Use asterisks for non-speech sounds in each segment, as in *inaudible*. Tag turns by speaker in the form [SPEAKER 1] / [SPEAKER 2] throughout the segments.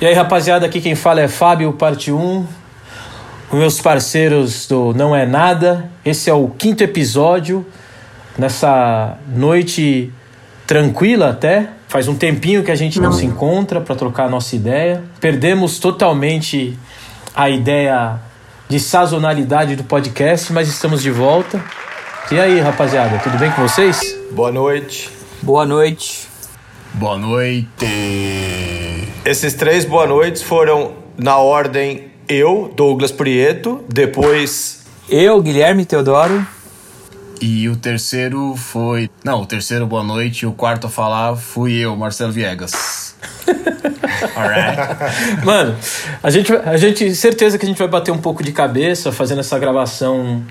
[SPEAKER 1] E aí, rapaziada, aqui quem fala é Fábio, parte 1. Com meus parceiros do Não É Nada. Esse é o quinto episódio. Nessa noite tranquila até. Faz um tempinho que a gente não, não se encontra para trocar a nossa ideia. Perdemos totalmente a ideia de sazonalidade do podcast, mas estamos de volta. E aí, rapaziada, tudo bem com vocês?
[SPEAKER 2] Boa noite.
[SPEAKER 3] Boa noite.
[SPEAKER 4] Boa noite.
[SPEAKER 2] Esses três boa noites foram na ordem eu, Douglas Prieto, depois
[SPEAKER 3] eu, Guilherme Teodoro.
[SPEAKER 4] E o terceiro foi. Não, o terceiro boa noite e o quarto a falar fui eu, Marcelo Viegas. *laughs*
[SPEAKER 1] Alright. Mano, a gente, a gente. Certeza que a gente vai bater um pouco de cabeça fazendo essa gravação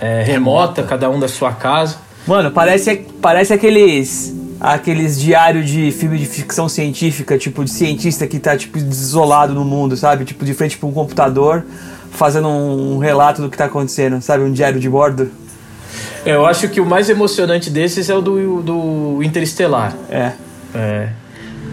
[SPEAKER 1] é, remota, cada um da sua casa.
[SPEAKER 3] Mano, parece, parece aqueles aqueles diários de filme de ficção científica, tipo de cientista que tá tipo isolado no mundo, sabe? Tipo de frente para um computador, fazendo um relato do que tá acontecendo, sabe? Um diário de bordo.
[SPEAKER 1] É, eu acho que o mais emocionante desses é o do, do Interestelar.
[SPEAKER 3] É.
[SPEAKER 1] É.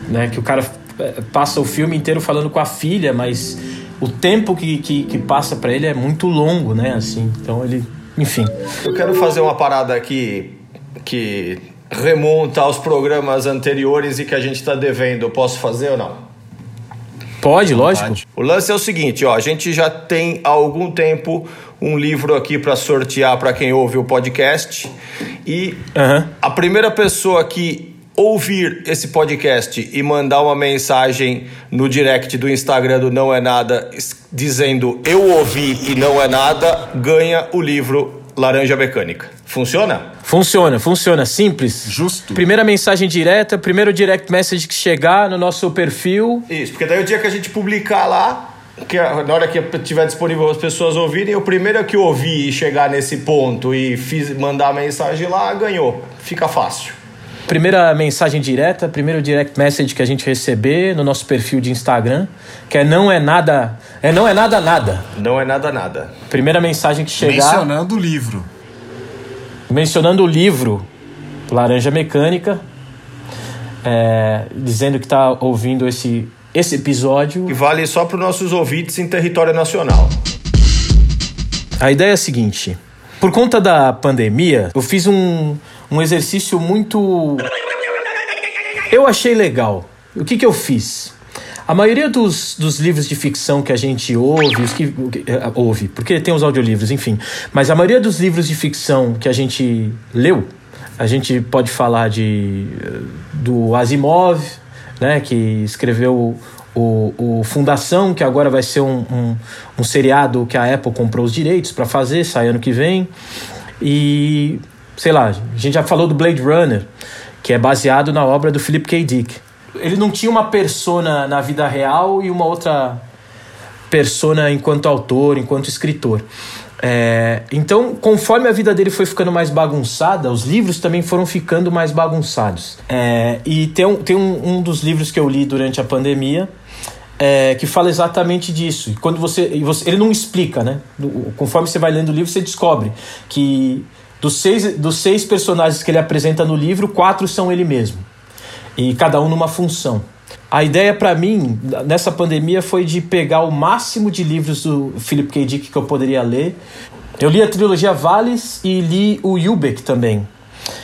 [SPEAKER 1] Né, que o cara é, passa o filme inteiro falando com a filha, mas o tempo que, que, que passa para ele é muito longo, né? Assim, então ele. Enfim.
[SPEAKER 2] Eu quero fazer uma parada aqui que remonta aos programas anteriores e que a gente está devendo. Posso fazer ou não?
[SPEAKER 1] Pode, lógico.
[SPEAKER 2] O lance é o seguinte, ó, a gente já tem há algum tempo um livro aqui para sortear para quem ouve o podcast e uhum. a primeira pessoa que ouvir esse podcast e mandar uma mensagem no direct do Instagram do Não É Nada dizendo eu ouvi e não é nada, ganha o livro Laranja Mecânica. Funciona?
[SPEAKER 1] Funciona, funciona. Simples.
[SPEAKER 4] Justo.
[SPEAKER 1] Primeira mensagem direta, primeiro direct message que chegar no nosso perfil.
[SPEAKER 2] Isso, porque daí o dia que a gente publicar lá, que na hora que tiver disponível as pessoas ouvirem, o primeiro que ouvir e chegar nesse ponto e fiz, mandar a mensagem lá, ganhou. Fica fácil.
[SPEAKER 1] Primeira mensagem direta, primeiro direct message que a gente receber no nosso perfil de Instagram, que é não é nada, é não é nada nada.
[SPEAKER 2] Não é nada nada.
[SPEAKER 1] Primeira mensagem que chegar.
[SPEAKER 4] Mencionando o livro.
[SPEAKER 1] Mencionando o livro Laranja Mecânica, é, dizendo que está ouvindo esse, esse episódio.
[SPEAKER 2] Que vale só para os nossos ouvintes em território nacional.
[SPEAKER 1] A ideia é a seguinte: por conta da pandemia, eu fiz um um exercício muito. Eu achei legal. O que, que eu fiz? A maioria dos, dos livros de ficção que a gente ouve, os que, uh, ouve, porque tem os audiolivros, enfim, mas a maioria dos livros de ficção que a gente leu, a gente pode falar de do Asimov, né, que escreveu o, o Fundação, que agora vai ser um, um, um seriado que a Apple comprou os direitos para fazer, sai ano que vem. E sei lá, a gente já falou do Blade Runner, que é baseado na obra do Philip K. Dick. Ele não tinha uma persona na vida real e uma outra persona enquanto autor, enquanto escritor. É, então, conforme a vida dele foi ficando mais bagunçada, os livros também foram ficando mais bagunçados. É, e tem, um, tem um, um dos livros que eu li durante a pandemia é, que fala exatamente disso. Quando você, você, ele não explica, né? Conforme você vai lendo o livro, você descobre que dos seis, dos seis personagens que ele apresenta no livro, quatro são ele mesmo. E cada um numa função. A ideia para mim, nessa pandemia, foi de pegar o máximo de livros do Philip K. Dick que eu poderia ler. Eu li a trilogia Vales e li o Yubeck também.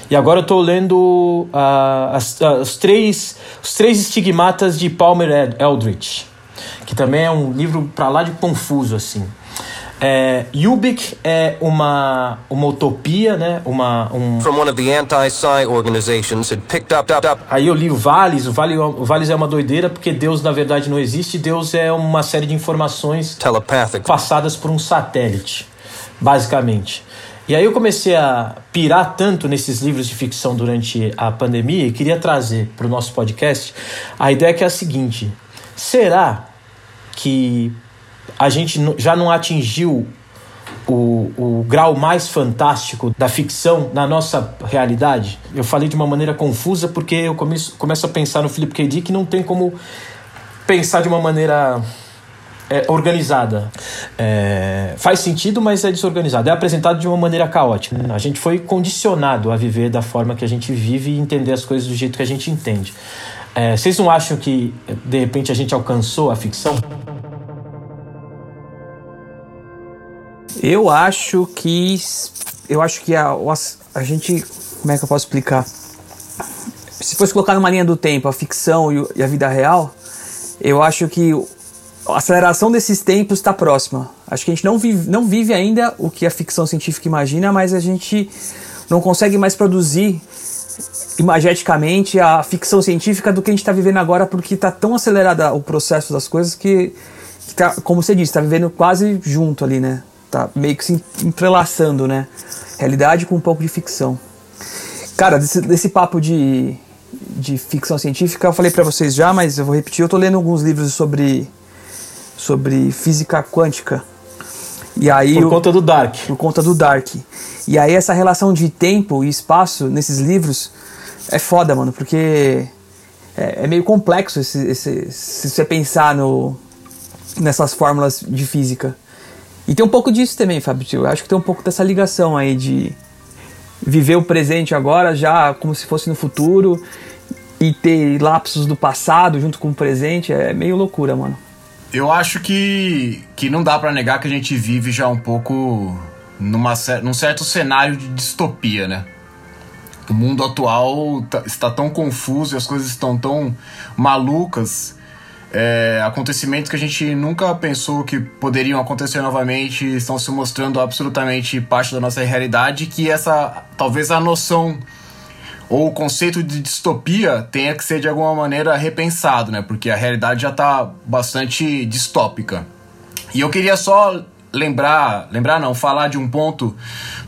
[SPEAKER 1] E agora eu estou lendo uh, as, uh, os, três, os três estigmatas de Palmer Eldritch, que também é um livro para lá de confuso, assim. É, Ubik é uma, uma utopia, né? Uma, um...
[SPEAKER 5] From one of the anti-psi organizations had picked up, up, up.
[SPEAKER 1] Aí eu li o Vales, o Vales, o Vales é uma doideira porque Deus na verdade não existe, Deus é uma série de informações
[SPEAKER 5] Telepathic.
[SPEAKER 1] passadas por um satélite, basicamente. E aí eu comecei a pirar tanto nesses livros de ficção durante a pandemia e queria trazer para o nosso podcast a ideia que é a seguinte: será que a gente já não atingiu o, o grau mais fantástico da ficção na nossa realidade? Eu falei de uma maneira confusa porque eu começo, começo a pensar no Philip K. Dick que não tem como pensar de uma maneira é, organizada. É, faz sentido, mas é desorganizado. É apresentado de uma maneira caótica. A gente foi condicionado a viver da forma que a gente vive e entender as coisas do jeito que a gente entende. É, vocês não acham que de repente a gente alcançou a ficção?
[SPEAKER 3] Eu acho que eu acho que a, a gente como é que eu posso explicar? Se fosse colocar numa linha do tempo a ficção e a vida real, eu acho que a aceleração desses tempos está próxima. Acho que a gente não vive, não vive ainda o que a ficção científica imagina, mas a gente não consegue mais produzir imageticamente a ficção científica do que a gente está vivendo agora, porque está tão acelerada o processo das coisas que, que tá, como você disse, está vivendo quase junto ali, né? Tá meio que se entrelaçando, né? Realidade com um pouco de ficção. Cara, desse, desse papo de, de ficção científica, eu falei para vocês já, mas eu vou repetir. Eu tô lendo alguns livros sobre, sobre física quântica.
[SPEAKER 1] E aí, por conta do Dark.
[SPEAKER 3] Por conta do Dark. E aí essa relação de tempo e espaço nesses livros é foda, mano, porque é, é meio complexo esse, esse, se você pensar no, nessas fórmulas de física. E tem um pouco disso também, Fábio. Eu acho que tem um pouco dessa ligação aí de viver o presente agora já como se fosse no futuro e ter lapsos do passado junto com o presente é meio loucura, mano.
[SPEAKER 4] Eu acho que, que não dá para negar que a gente vive já um pouco numa, num certo cenário de distopia, né? O mundo atual tá, está tão confuso e as coisas estão tão malucas. É, acontecimentos que a gente nunca pensou que poderiam acontecer novamente estão se mostrando absolutamente parte da nossa realidade que essa talvez a noção ou o conceito de distopia tenha que ser de alguma maneira repensado, né? Porque a realidade já está bastante distópica. E eu queria só lembrar, lembrar não, falar de um ponto,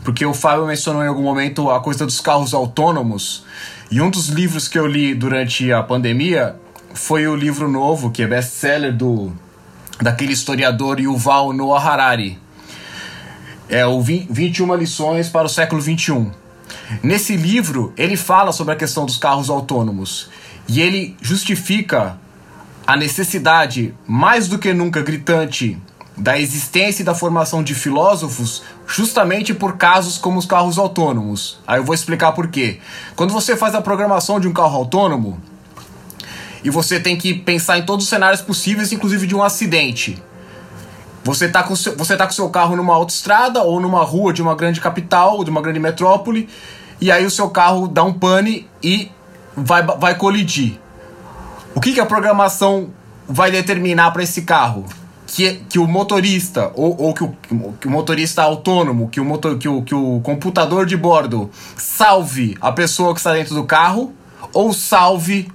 [SPEAKER 4] porque o Fábio mencionou em algum momento a coisa dos carros autônomos. E um dos livros que eu li durante a pandemia foi o livro novo, que é best-seller do daquele historiador Yuval Noah Harari. É o 21 lições para o século 21. Nesse livro, ele fala sobre a questão dos carros autônomos e ele justifica a necessidade mais do que nunca gritante da existência e da formação de filósofos justamente por casos como os carros autônomos. Aí eu vou explicar por quê. Quando você faz a programação de um carro autônomo e você tem que pensar em todos os cenários possíveis, inclusive de um acidente. Você está com, seu, você tá com seu carro numa autoestrada ou numa rua de uma grande capital, de uma grande metrópole, e aí o seu carro dá um pane e vai, vai colidir. O que, que a programação vai determinar para esse carro? que, que o motorista, ou, ou que, o, que o motorista autônomo, que o, motor, que, o, que o computador de bordo salve a pessoa que está dentro do carro, ou salve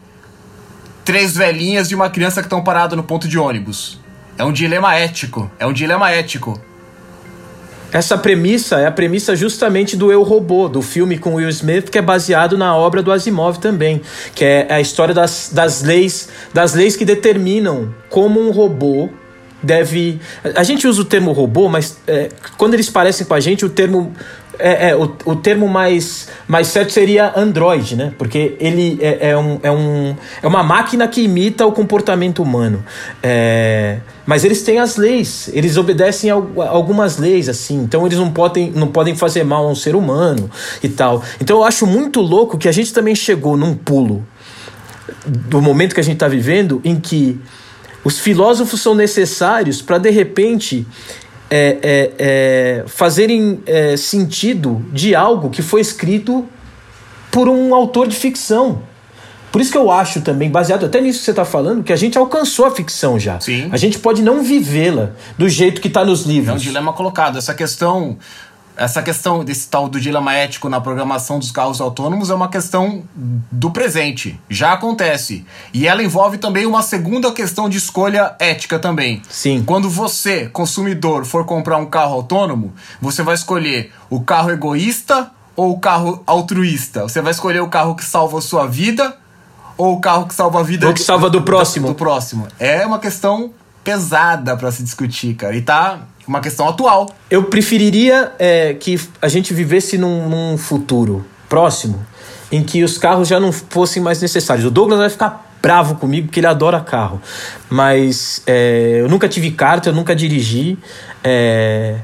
[SPEAKER 4] três velhinhas e uma criança que estão paradas no ponto de ônibus. É um dilema ético. É um dilema ético.
[SPEAKER 1] Essa premissa é a premissa justamente do Eu Robô, do filme com Will Smith, que é baseado na obra do Asimov também, que é a história das, das leis, das leis que determinam como um robô deve. A gente usa o termo robô, mas é, quando eles parecem com a gente, o termo. É, é, o, o termo mais, mais certo seria android, né? Porque ele é, é, um, é, um, é uma máquina que imita o comportamento humano. É, mas eles têm as leis, eles obedecem a algumas leis, assim. Então eles não podem, não podem fazer mal a um ser humano e tal. Então eu acho muito louco que a gente também chegou num pulo do momento que a gente está vivendo em que os filósofos são necessários para, de repente, é, é, é, fazerem é, sentido de algo que foi escrito por um autor de ficção. Por isso que eu acho também, baseado até nisso que você está falando, que a gente alcançou a ficção já.
[SPEAKER 4] Sim.
[SPEAKER 1] A gente pode não vivê-la do jeito que está nos livros.
[SPEAKER 4] É um dilema colocado. Essa questão essa questão desse tal do dilema ético na programação dos carros autônomos é uma questão do presente, já acontece. E ela envolve também uma segunda questão de escolha ética também.
[SPEAKER 1] Sim.
[SPEAKER 4] Quando você, consumidor, for comprar um carro autônomo, você vai escolher o carro egoísta ou o carro altruísta? Você vai escolher o carro que salva a sua vida ou o carro que salva a vida
[SPEAKER 1] ou que salva do próximo?
[SPEAKER 4] Do, do próximo. É uma questão pesada para se discutir, cara. E tá uma questão atual.
[SPEAKER 1] Eu preferiria é, que a gente vivesse num, num, futuro próximo em que os carros já não fossem mais necessários. O Douglas vai ficar bravo comigo porque ele adora carro, mas é, eu nunca tive carta, eu nunca dirigi. É,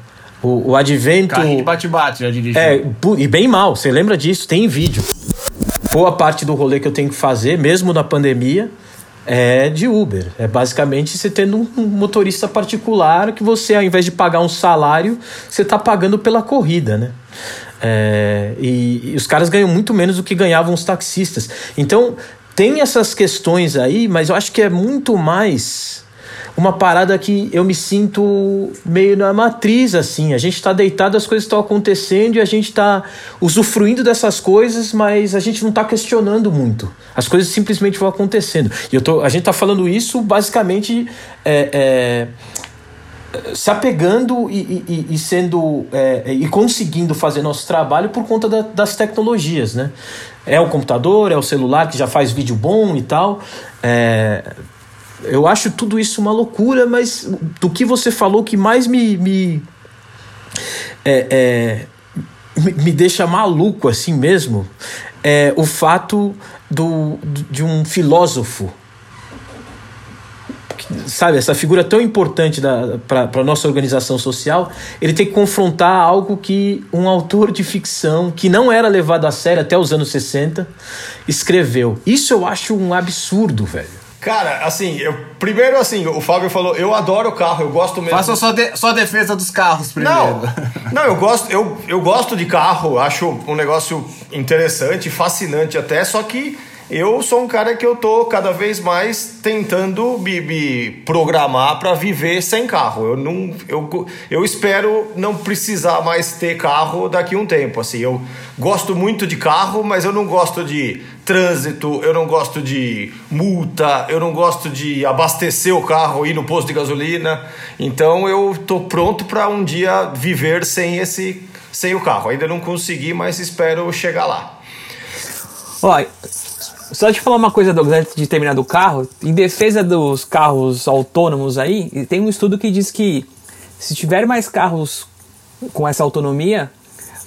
[SPEAKER 1] o, o advento.
[SPEAKER 4] Carrinho de bate-bate já dirigi.
[SPEAKER 1] É, e bem mal, você lembra disso? Tem vídeo. boa parte do rolê que eu tenho que fazer, mesmo na pandemia, é de Uber. É basicamente você tendo um motorista particular que você, ao invés de pagar um salário, você está pagando pela corrida, né? É, e, e, os caras ganham muito menos do que ganhavam os taxistas. Então, tem essas questões aí, mas eu acho que é muito mais uma parada que eu me sinto meio na matriz, assim. A gente está deitado, as coisas estão acontecendo e a gente está usufruindo dessas coisas, mas a gente não está questionando muito. As coisas simplesmente vão acontecendo. E eu tô, a gente está falando isso basicamente. É, é, se apegando e, e, e sendo é, e conseguindo fazer nosso trabalho por conta da, das tecnologias, né? É o computador, é o celular que já faz vídeo bom e tal. É, eu acho tudo isso uma loucura, mas do que você falou, que mais me. me é, é, me deixa maluco assim mesmo é o fato do, de um filósofo sabe, essa figura tão importante para a nossa organização social, ele tem que confrontar algo que um autor de ficção, que não era levado a sério até os anos 60, escreveu. Isso eu acho um absurdo, velho.
[SPEAKER 2] Cara, assim, eu, primeiro assim, o Fábio falou, eu adoro carro, eu gosto mesmo.
[SPEAKER 4] Faça só, de, só defesa dos carros primeiro.
[SPEAKER 2] Não, não eu, gosto, eu, eu gosto de carro, acho um negócio interessante, fascinante até, só que eu sou um cara que eu tô cada vez mais tentando me, me programar para viver sem carro. Eu não eu, eu espero não precisar mais ter carro daqui a um tempo, assim. Eu gosto muito de carro, mas eu não gosto de trânsito, eu não gosto de multa, eu não gosto de abastecer o carro ir no posto de gasolina. Então eu tô pronto para um dia viver sem esse sem o carro. Ainda não consegui, mas espero chegar lá.
[SPEAKER 3] Olha, só te falar uma coisa, Douglas, antes de terminar do carro. Em defesa dos carros autônomos aí, tem um estudo que diz que se tiver mais carros com essa autonomia,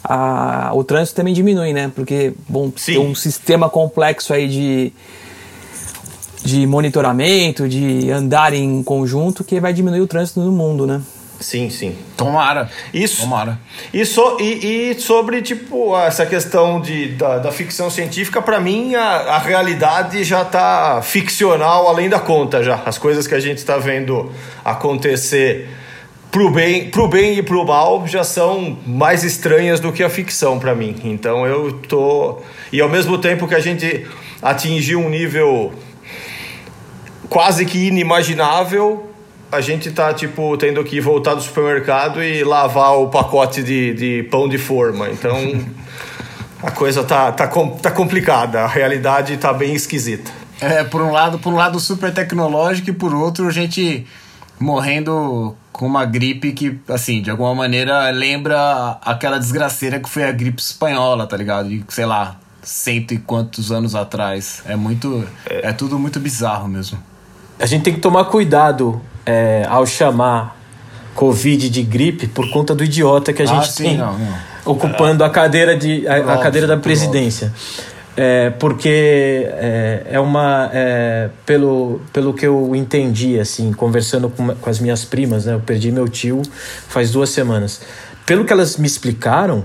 [SPEAKER 3] a, o trânsito também diminui, né? Porque, bom, Sim. tem um sistema complexo aí de, de monitoramento, de andar em conjunto, que vai diminuir o trânsito no mundo, né?
[SPEAKER 2] Sim, sim.
[SPEAKER 4] Tomara.
[SPEAKER 2] Isso.
[SPEAKER 4] Tomara.
[SPEAKER 2] E, so, e, e sobre, tipo, essa questão de, da, da ficção científica, para mim, a, a realidade já tá ficcional além da conta já. As coisas que a gente está vendo acontecer pro bem, pro bem e pro mal já são mais estranhas do que a ficção para mim. Então eu tô... E ao mesmo tempo que a gente atingiu um nível quase que inimaginável a gente tá, tipo, tendo que voltar do supermercado e lavar o pacote de, de pão de forma. Então, *laughs* a coisa tá, tá, tá complicada. A realidade tá bem esquisita.
[SPEAKER 4] É, por um lado, por um lado super tecnológico e por outro a gente morrendo com uma gripe que, assim, de alguma maneira lembra aquela desgraceira que foi a gripe espanhola, tá ligado? De, sei lá, cento e quantos anos atrás. É muito. É, é tudo muito bizarro mesmo.
[SPEAKER 1] A gente tem que tomar cuidado é, ao chamar Covid de gripe por conta do idiota que a gente ah, sim, tem não, não. ocupando a cadeira, de, a, óbvio, a cadeira da presidência. É, porque é, é uma. É, pelo, pelo que eu entendi, assim, conversando com, com as minhas primas, né? Eu perdi meu tio faz duas semanas. Pelo que elas me explicaram,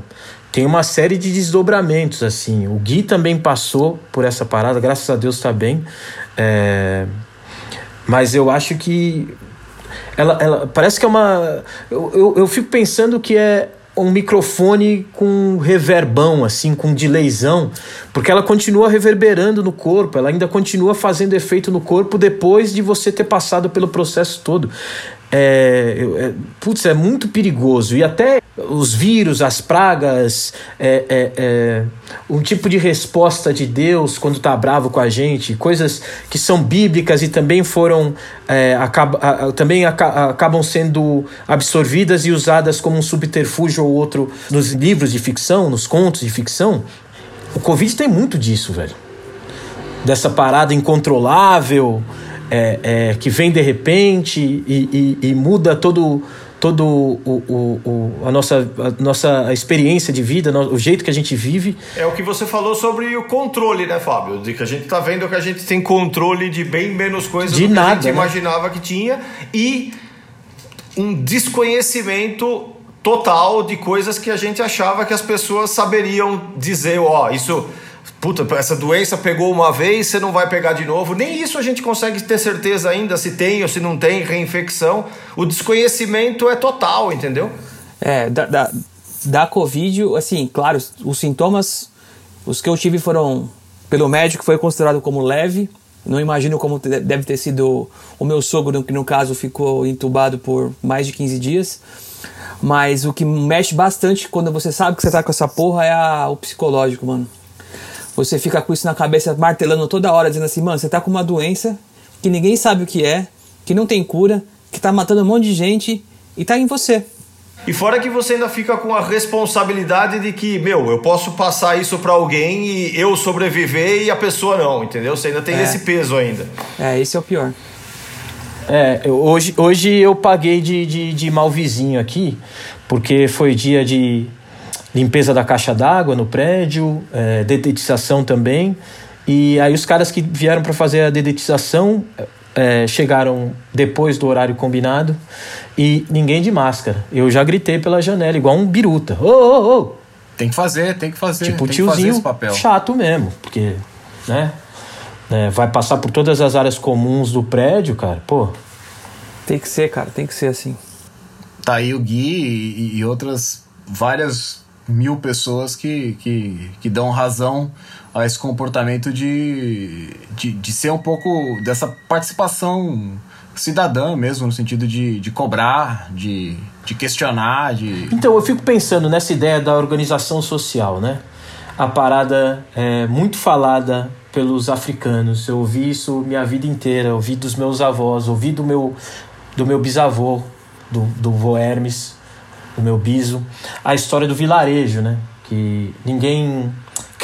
[SPEAKER 1] tem uma série de desdobramentos, assim. O Gui também passou por essa parada, graças a Deus está bem. É, mas eu acho que ela, ela parece que é uma. Eu, eu, eu fico pensando que é um microfone com reverbão, assim, com delayzão, porque ela continua reverberando no corpo, ela ainda continua fazendo efeito no corpo depois de você ter passado pelo processo todo. É, é, putz, é muito perigoso. E até os vírus, as pragas, é, é, é um tipo de resposta de Deus quando está bravo com a gente, coisas que são bíblicas e também foram é, acaba, também acabam sendo absorvidas e usadas como um subterfúgio ou outro nos livros de ficção, nos contos de ficção. O Covid tem muito disso, velho. Dessa parada incontrolável, é, é, que vem de repente e, e, e muda todo todo o, o, o, a, nossa, a nossa experiência de vida, o jeito que a gente vive.
[SPEAKER 2] É o que você falou sobre o controle, né, Fábio? De que a gente tá vendo que a gente tem controle de bem menos coisas
[SPEAKER 1] de
[SPEAKER 2] do
[SPEAKER 1] nada,
[SPEAKER 2] que a gente
[SPEAKER 1] né?
[SPEAKER 2] imaginava que tinha e um desconhecimento total de coisas que a gente achava que as pessoas saberiam dizer, ó, oh, isso puta, essa doença pegou uma vez, você não vai pegar de novo. Nem isso a gente consegue ter certeza ainda se tem ou se não tem reinfecção. O desconhecimento é total, entendeu?
[SPEAKER 3] É, da, da, da Covid, assim, claro, os sintomas, os que eu tive foram, pelo médico, foi considerado como leve. Não imagino como deve ter sido o meu sogro, que no caso ficou entubado por mais de 15 dias. Mas o que mexe bastante quando você sabe que você tá com essa porra é a, o psicológico, mano. Você fica com isso na cabeça, martelando toda hora, dizendo assim, mano, você tá com uma doença que ninguém sabe o que é, que não tem cura, que tá matando um monte de gente e tá em você.
[SPEAKER 2] E fora que você ainda fica com a responsabilidade de que, meu, eu posso passar isso para alguém e eu sobreviver e a pessoa não, entendeu? Você ainda tem é. esse peso ainda.
[SPEAKER 3] É, esse é o pior.
[SPEAKER 1] É, eu, hoje, hoje eu paguei de, de, de mal vizinho aqui, porque foi dia de limpeza da caixa d'água no prédio, é, dedetização também. E aí os caras que vieram para fazer a dedetização é, chegaram depois do horário combinado e ninguém de máscara. Eu já gritei pela janela, igual um biruta. Ô, ô, ô!
[SPEAKER 4] Tem que fazer, tem que fazer.
[SPEAKER 1] Tipo,
[SPEAKER 4] tem
[SPEAKER 1] tiozinho chato mesmo, porque, né? É, vai passar por todas as áreas comuns do prédio, cara, pô.
[SPEAKER 3] Tem que ser, cara, tem que ser assim.
[SPEAKER 4] Tá aí o Gui e, e outras várias mil pessoas que, que, que dão razão a esse comportamento de, de, de ser um pouco dessa participação cidadã mesmo, no sentido de, de cobrar, de, de questionar, de...
[SPEAKER 1] Então, eu fico pensando nessa ideia da organização social, né? A parada é muito falada pelos africanos. Eu ouvi isso minha vida inteira, ouvi dos meus avós, ouvi do meu, do meu bisavô, do, do vô Hermes, do meu biso. A história do vilarejo, né? Que ninguém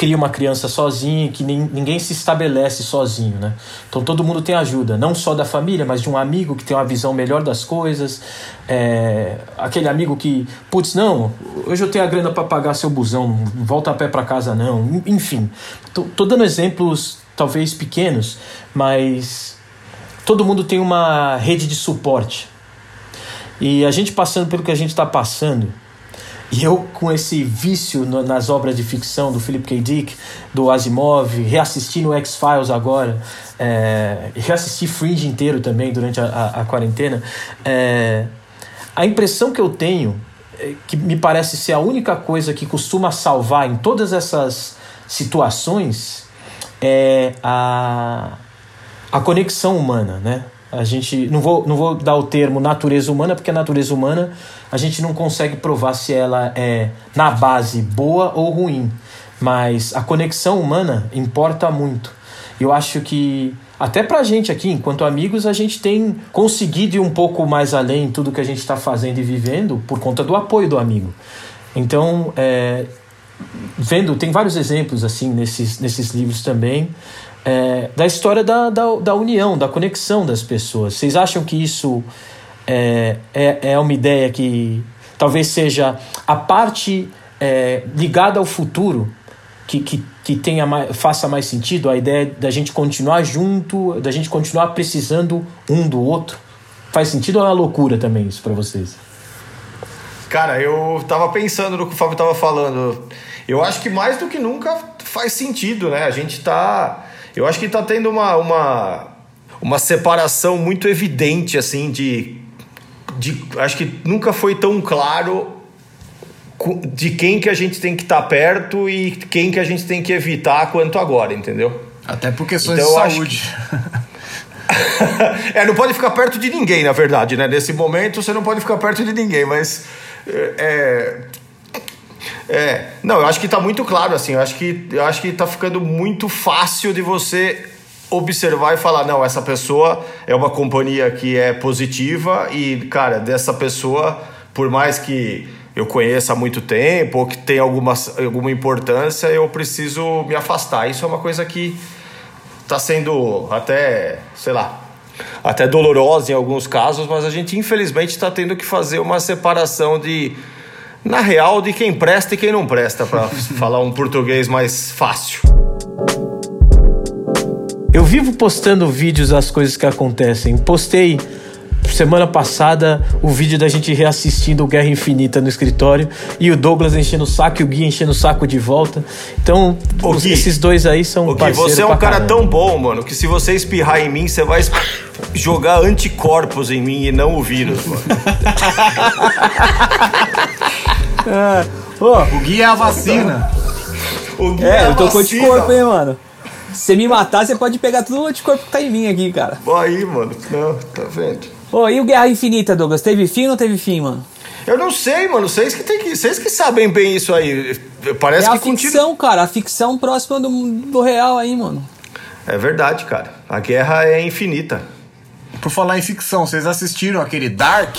[SPEAKER 1] cria uma criança sozinho, que ninguém se estabelece sozinho, né? Então todo mundo tem ajuda, não só da família, mas de um amigo que tem uma visão melhor das coisas, é, aquele amigo que, putz, não, hoje eu tenho a grana para pagar seu busão, não volta a pé para casa não, enfim. Tô, tô dando exemplos talvez pequenos, mas todo mundo tem uma rede de suporte. E a gente passando pelo que a gente está passando, e eu, com esse vício no, nas obras de ficção do Philip K. Dick, do Asimov, reassistindo X-Files agora, é, reassisti Fringe inteiro também durante a, a, a quarentena, é, a impressão que eu tenho, é, que me parece ser a única coisa que costuma salvar em todas essas situações, é a, a conexão humana, né? A gente não vou, não vou dar o termo natureza humana, porque a natureza humana a gente não consegue provar se ela é na base boa ou ruim. Mas a conexão humana importa muito. Eu acho que até pra gente aqui, enquanto amigos, a gente tem conseguido ir um pouco mais além em tudo que a gente está fazendo e vivendo por conta do apoio do amigo. Então, é, vendo, tem vários exemplos assim nesses, nesses livros também é, da história da, da, da, união, da conexão das pessoas. Vocês acham que isso é, é, é uma ideia que talvez seja a parte é, ligada ao futuro que, que, que tenha mais, faça mais sentido? A ideia da gente continuar junto, da gente continuar precisando um do outro? Faz sentido ou é uma loucura também isso para vocês?
[SPEAKER 2] Cara, eu tava pensando no que o Fábio tava falando. Eu acho que mais do que nunca faz sentido, né? A gente tá eu acho que está tendo uma, uma, uma separação muito evidente, assim, de, de. Acho que nunca foi tão claro de quem que a gente tem que estar tá perto e quem que a gente tem que evitar quanto agora, entendeu?
[SPEAKER 4] É por questões então, de saúde. *laughs*
[SPEAKER 2] é, não pode ficar perto de ninguém, na verdade, né? Nesse momento você não pode ficar perto de ninguém, mas é, é, não, eu acho que está muito claro assim. Eu acho que eu acho que está ficando muito fácil de você observar e falar não, essa pessoa é uma companhia que é positiva e cara dessa pessoa, por mais que eu conheça há muito tempo ou que tenha alguma, alguma importância, eu preciso me afastar. Isso é uma coisa que está sendo até, sei lá, até dolorosa em alguns casos, mas a gente infelizmente está tendo que fazer uma separação de na real, de quem presta e quem não presta, para *laughs* falar um português mais fácil.
[SPEAKER 1] Eu vivo postando vídeos das coisas que acontecem. Postei semana passada o vídeo da gente reassistindo Guerra Infinita no escritório e o Douglas enchendo o saco e o Gui enchendo o saco de volta. Então, os, Gui, esses dois aí são
[SPEAKER 2] o Gui, você é um cara tão bom, mano, que se você espirrar em mim, você vai jogar anticorpos em mim e não o vírus, mano. *laughs*
[SPEAKER 3] é. oh, o Gui é a vacina.
[SPEAKER 4] O Gui
[SPEAKER 3] é, é eu tô com anticorpo, hein, mano. Se me matar, você pode pegar todo o anticorpo que tá em mim aqui, cara.
[SPEAKER 2] Aí, mano. Não, tá vendo?
[SPEAKER 3] Ô, e o Guerra Infinita, Douglas? Teve fim ou não teve fim, mano?
[SPEAKER 2] Eu não sei, mano. Vocês que, tem que, vocês que sabem bem isso aí. Parece
[SPEAKER 3] é
[SPEAKER 2] que
[SPEAKER 3] a ficção, continua... cara. A ficção próxima do, do real aí, mano.
[SPEAKER 2] É verdade, cara. A guerra é infinita.
[SPEAKER 4] Por falar em ficção, vocês assistiram aquele Dark?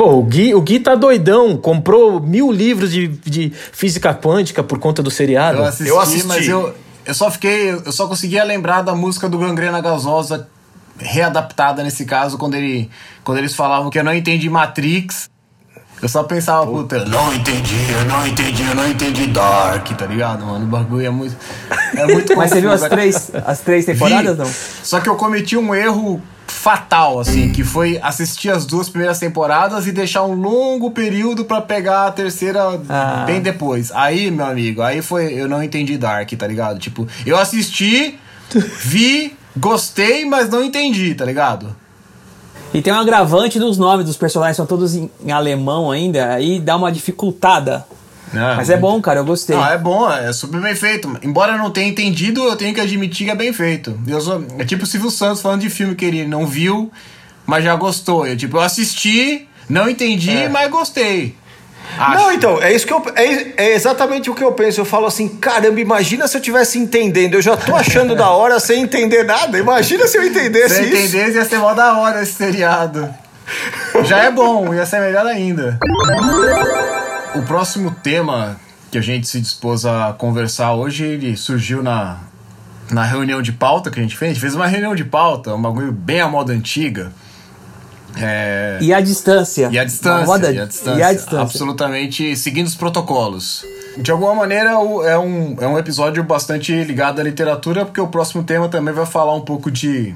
[SPEAKER 1] Pô, o Gui, o Gui tá doidão. Comprou mil livros de, de física quântica por conta do seriado.
[SPEAKER 4] Eu assisti, eu assisti. mas eu, eu só fiquei. Eu só conseguia lembrar da música do Gangrena Gasosa readaptada nesse caso, quando, ele, quando eles falavam que eu não entendi Matrix. Eu só pensava, puta, eu não entendi, eu não entendi, eu não entendi Dark, tá ligado, mano? O bagulho é muito. É muito *laughs*
[SPEAKER 3] Mas você viu as três, as três temporadas, Vi, não?
[SPEAKER 4] Só que eu cometi um erro fatal, assim, que foi assistir as duas primeiras temporadas e deixar um longo período para pegar a terceira ah. bem depois. Aí, meu amigo, aí foi. Eu não entendi Dark, tá ligado? Tipo, eu assisti, *laughs* vi, gostei, mas não entendi, tá ligado?
[SPEAKER 3] E tem um agravante dos nomes dos personagens, são todos em, em alemão ainda, aí dá uma dificultada. Não, Mas é bom, cara, eu gostei.
[SPEAKER 4] Não, é bom, é super bem feito. Embora eu não tenha entendido, eu tenho que admitir que é bem feito. Eu sou, é tipo o Silvio Santos falando de filme que ele não viu, mas já gostou. Eu, tipo, eu assisti, não entendi, é. mas gostei.
[SPEAKER 2] Acho. Não, então, é isso que eu. É, é, exatamente o que eu penso. Eu falo assim, caramba, imagina se eu tivesse entendendo. Eu já tô achando da hora sem entender nada. Imagina se eu entendesse
[SPEAKER 4] se isso. Se entendesse, ia ser mó da hora esse seriado. Já é bom, ia ser melhor ainda. O próximo tema que a gente se dispôs a conversar hoje, ele surgiu na, na reunião de pauta que a gente fez. A gente fez uma reunião de pauta, um bagulho bem à moda antiga.
[SPEAKER 3] É... E a distância.
[SPEAKER 4] E a distância, moda... e a distância. E a distância. Absolutamente seguindo os protocolos. De alguma maneira, é um, é um episódio bastante ligado à literatura, porque o próximo tema também vai falar um pouco de,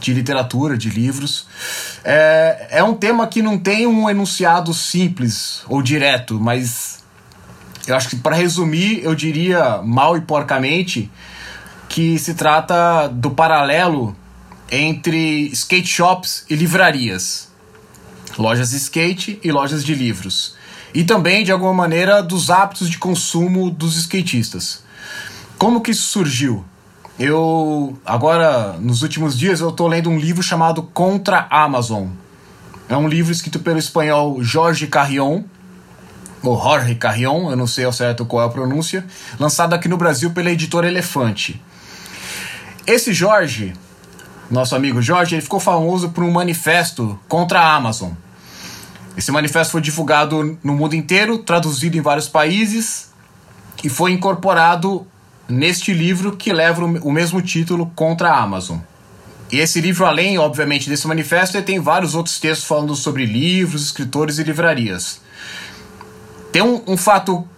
[SPEAKER 4] de literatura, de livros. É, é um tema que não tem um enunciado simples ou direto, mas eu acho que para resumir, eu diria mal e porcamente que se trata do paralelo entre skate shops e livrarias, lojas de skate e lojas de livros, e também de alguma maneira dos hábitos de consumo dos skatistas. Como que isso surgiu? Eu agora nos últimos dias eu estou lendo um livro chamado Contra Amazon. É um livro escrito pelo espanhol Jorge Carrion, ou Jorge Carrion, eu não sei ao certo qual é a pronúncia, lançado aqui no Brasil pela editora Elefante. Esse Jorge nosso amigo Jorge, ele ficou famoso por um manifesto contra a Amazon. Esse manifesto foi divulgado no mundo inteiro, traduzido em vários países e foi incorporado neste livro que leva o mesmo título contra a Amazon. E esse livro, além, obviamente, desse manifesto, ele tem vários outros textos falando sobre livros, escritores e livrarias. Tem um, um fato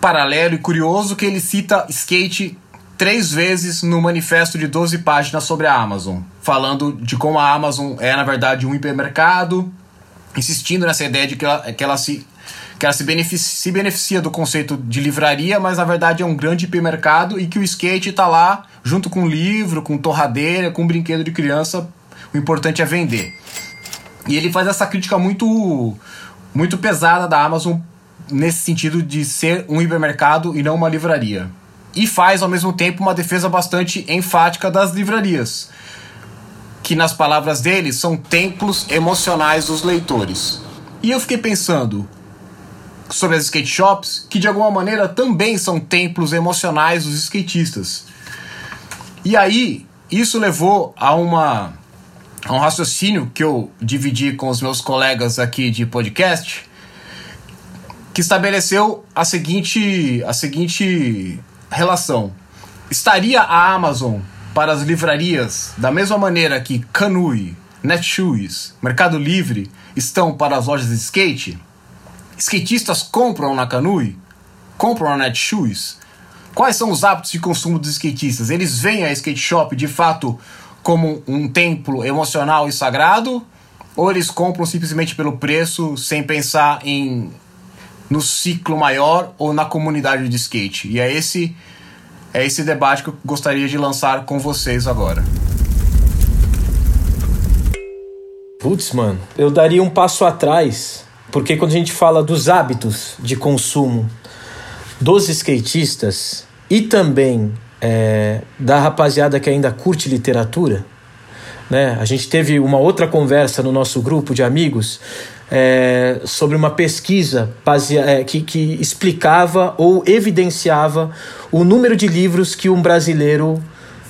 [SPEAKER 4] paralelo e curioso que ele cita skate três vezes no manifesto de 12 páginas sobre a Amazon, falando de como a Amazon é, na verdade, um hipermercado, insistindo nessa ideia de que ela, que ela se que ela se beneficia, se beneficia do conceito de livraria, mas na verdade é um grande hipermercado e que o skate está lá junto com livro, com torradeira, com brinquedo de criança. O importante é vender. E ele faz essa crítica muito muito pesada da Amazon nesse sentido de ser um hipermercado e não uma livraria e faz ao mesmo tempo uma defesa bastante enfática das livrarias, que nas palavras dele são templos emocionais dos leitores. E eu fiquei pensando sobre as skate shops, que de alguma maneira também são templos emocionais dos skatistas. E aí, isso levou a uma a um raciocínio que eu dividi com os meus colegas aqui de podcast, que estabeleceu a seguinte a seguinte relação. Estaria a Amazon para as livrarias da mesma maneira que Kanui, Netshoes, Mercado Livre estão para as lojas de skate? Skatistas compram na Kanui? Compram na Netshoes? Quais são os hábitos de consumo dos skatistas? Eles vêm a skate shop de fato como um templo emocional e sagrado, ou eles compram simplesmente pelo preço, sem pensar em no ciclo maior ou na comunidade de skate. E é esse é esse debate que eu gostaria de lançar com vocês agora.
[SPEAKER 1] Putz, mano, eu daria um passo atrás, porque quando a gente fala dos hábitos de consumo dos skatistas e também é, da rapaziada que ainda curte literatura, né? A gente teve uma outra conversa no nosso grupo de amigos é, sobre uma pesquisa é, que, que explicava ou evidenciava o número de livros que um brasileiro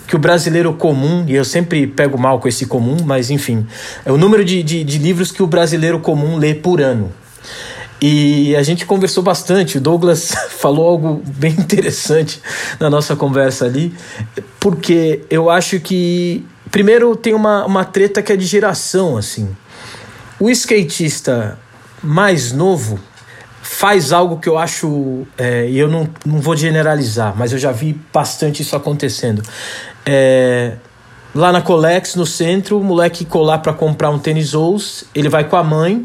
[SPEAKER 1] que o brasileiro comum, e eu sempre pego mal com esse comum, mas enfim, é o número de, de, de livros que o brasileiro comum lê por ano. E a gente conversou bastante. O Douglas *laughs* falou algo bem interessante na nossa conversa ali, porque eu acho que, primeiro, tem uma, uma treta que é de geração, assim. O skatista mais novo faz algo que eu acho, é, e eu não, não vou generalizar, mas eu já vi bastante isso acontecendo. É, lá na Colex, no centro, o moleque colar para comprar um tênis Ous, ele vai com a mãe,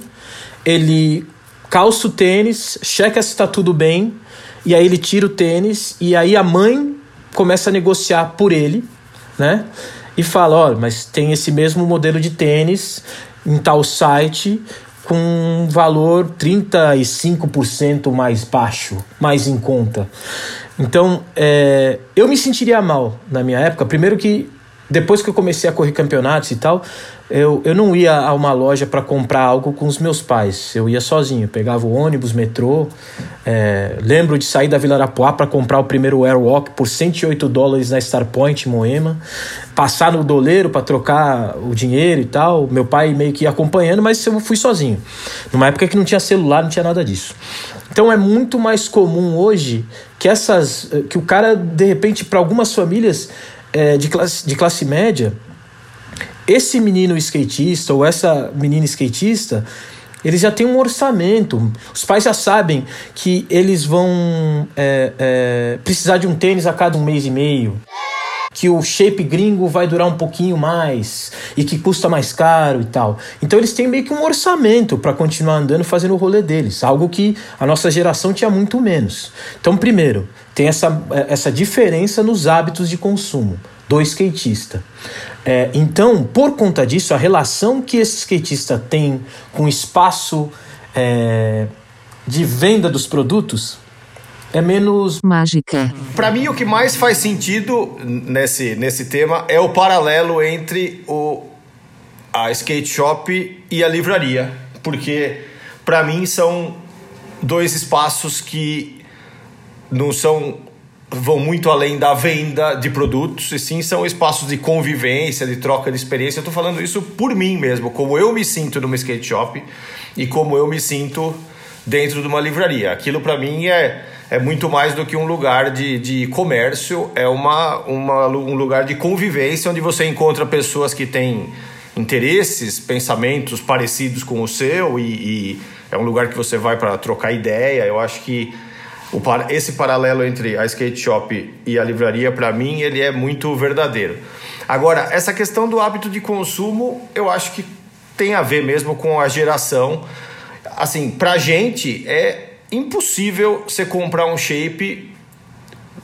[SPEAKER 1] ele calça o tênis, checa se está tudo bem, e aí ele tira o tênis, e aí a mãe começa a negociar por ele, né? E fala: olha, mas tem esse mesmo modelo de tênis em tal site com um valor 35% mais baixo, mais em conta. Então, é, eu me sentiria mal na minha época. Primeiro que depois que eu comecei a correr campeonatos e tal, eu, eu não ia a uma loja para comprar algo com os meus pais. Eu ia sozinho, pegava o ônibus, metrô. É, lembro de sair da Vila Arapuá para comprar o primeiro Airwalk por 108 dólares na Starpoint, em Moema. Passar no doleiro para trocar o dinheiro e tal. Meu pai meio que ia acompanhando, mas eu fui sozinho. Numa época que não tinha celular, não tinha nada disso. Então é muito mais comum hoje que essas. que o cara, de repente, para algumas famílias é, de, classe, de classe média, esse menino skatista ou essa menina skatista, eles já têm um orçamento. Os pais já sabem que eles vão é, é, precisar de um tênis a cada um mês e meio. Que o shape gringo vai durar um pouquinho mais e que custa mais caro e tal. Então eles têm meio que um orçamento para continuar andando fazendo o rolê deles, algo que a nossa geração tinha muito menos. Então, primeiro, tem essa, essa diferença nos hábitos de consumo do skatista. É, então, por conta disso, a relação que esse skatista tem com o espaço é, de venda dos produtos é menos
[SPEAKER 6] mágica.
[SPEAKER 2] Para mim, o que mais faz sentido nesse, nesse tema é o paralelo entre o, a skate shop e a livraria, porque para mim são dois espaços que não são vão muito além da venda de produtos, e sim são espaços de convivência, de troca de experiência. Eu estou falando isso por mim mesmo, como eu me sinto numa skate shop e como eu me sinto dentro de uma livraria. Aquilo para mim é, é muito mais do que um lugar de, de comércio, é uma, uma, um lugar de convivência onde você encontra pessoas que têm interesses, pensamentos parecidos com o seu e, e é um lugar que você vai para trocar ideia. Eu acho que esse paralelo entre a skate shop e a livraria, para mim, ele é muito verdadeiro. Agora, essa questão do hábito de consumo, eu acho que tem a ver mesmo com a geração. Assim, pra gente é impossível você comprar um shape